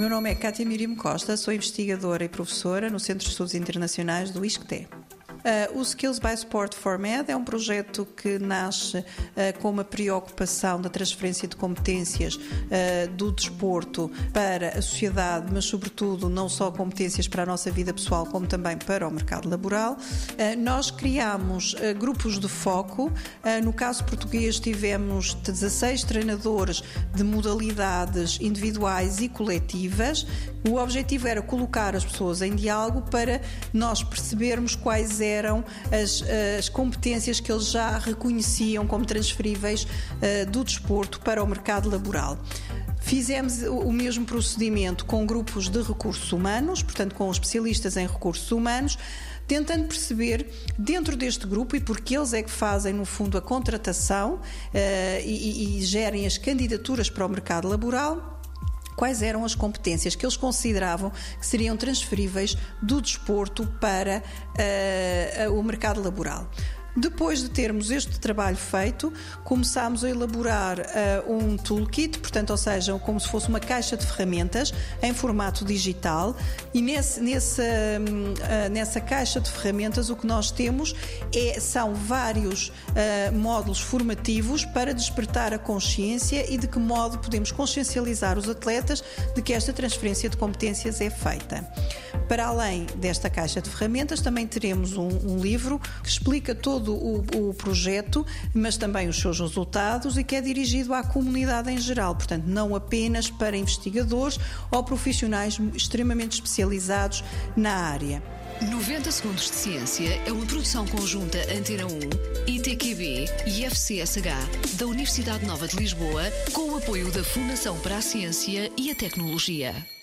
meu nome é Cátia Mirim Costa, sou investigadora e professora no Centro de Estudos Internacionais do ISCTE. Uh, o Skills by Sport for Med é um projeto que nasce uh, com uma preocupação da transferência de competências uh, do desporto para a sociedade, mas, sobretudo, não só competências para a nossa vida pessoal, como também para o mercado laboral. nós criamos grupos de foco. no caso português, tivemos 16 treinadores de modalidades individuais e coletivas. O objetivo era colocar as pessoas em diálogo para nós percebermos quais eram eram as, as competências que eles já reconheciam como transferíveis uh, do desporto para o mercado laboral. Fizemos o mesmo procedimento com grupos de recursos humanos, portanto, com especialistas em recursos humanos, tentando perceber dentro deste grupo e porque eles é que fazem, no fundo, a contratação uh, e, e gerem as candidaturas para o mercado laboral quais eram as competências que eles consideravam que seriam transferíveis do desporto para uh, o mercado laboral. Depois de termos este trabalho feito, começámos a elaborar uh, um toolkit, portanto, ou seja, como se fosse uma caixa de ferramentas em formato digital, e nesse, nesse, uh, nessa caixa de ferramentas o que nós temos é, são vários uh, módulos formativos para despertar a consciência e de que modo podemos consciencializar os atletas de que esta transferência de competências é feita. Para além desta caixa de ferramentas, também teremos um, um livro que explica todo o, o, projeto, mas também os seus resultados e que é dirigido à comunidade em geral, portanto, não apenas para investigadores ou profissionais extremamente especializados na área. 90 Segundos de Ciência é uma produção conjunta Antena 1, ITQB e FCSH da Universidade Nova de Lisboa, com o apoio da Fundação para a Ciência e a Tecnologia.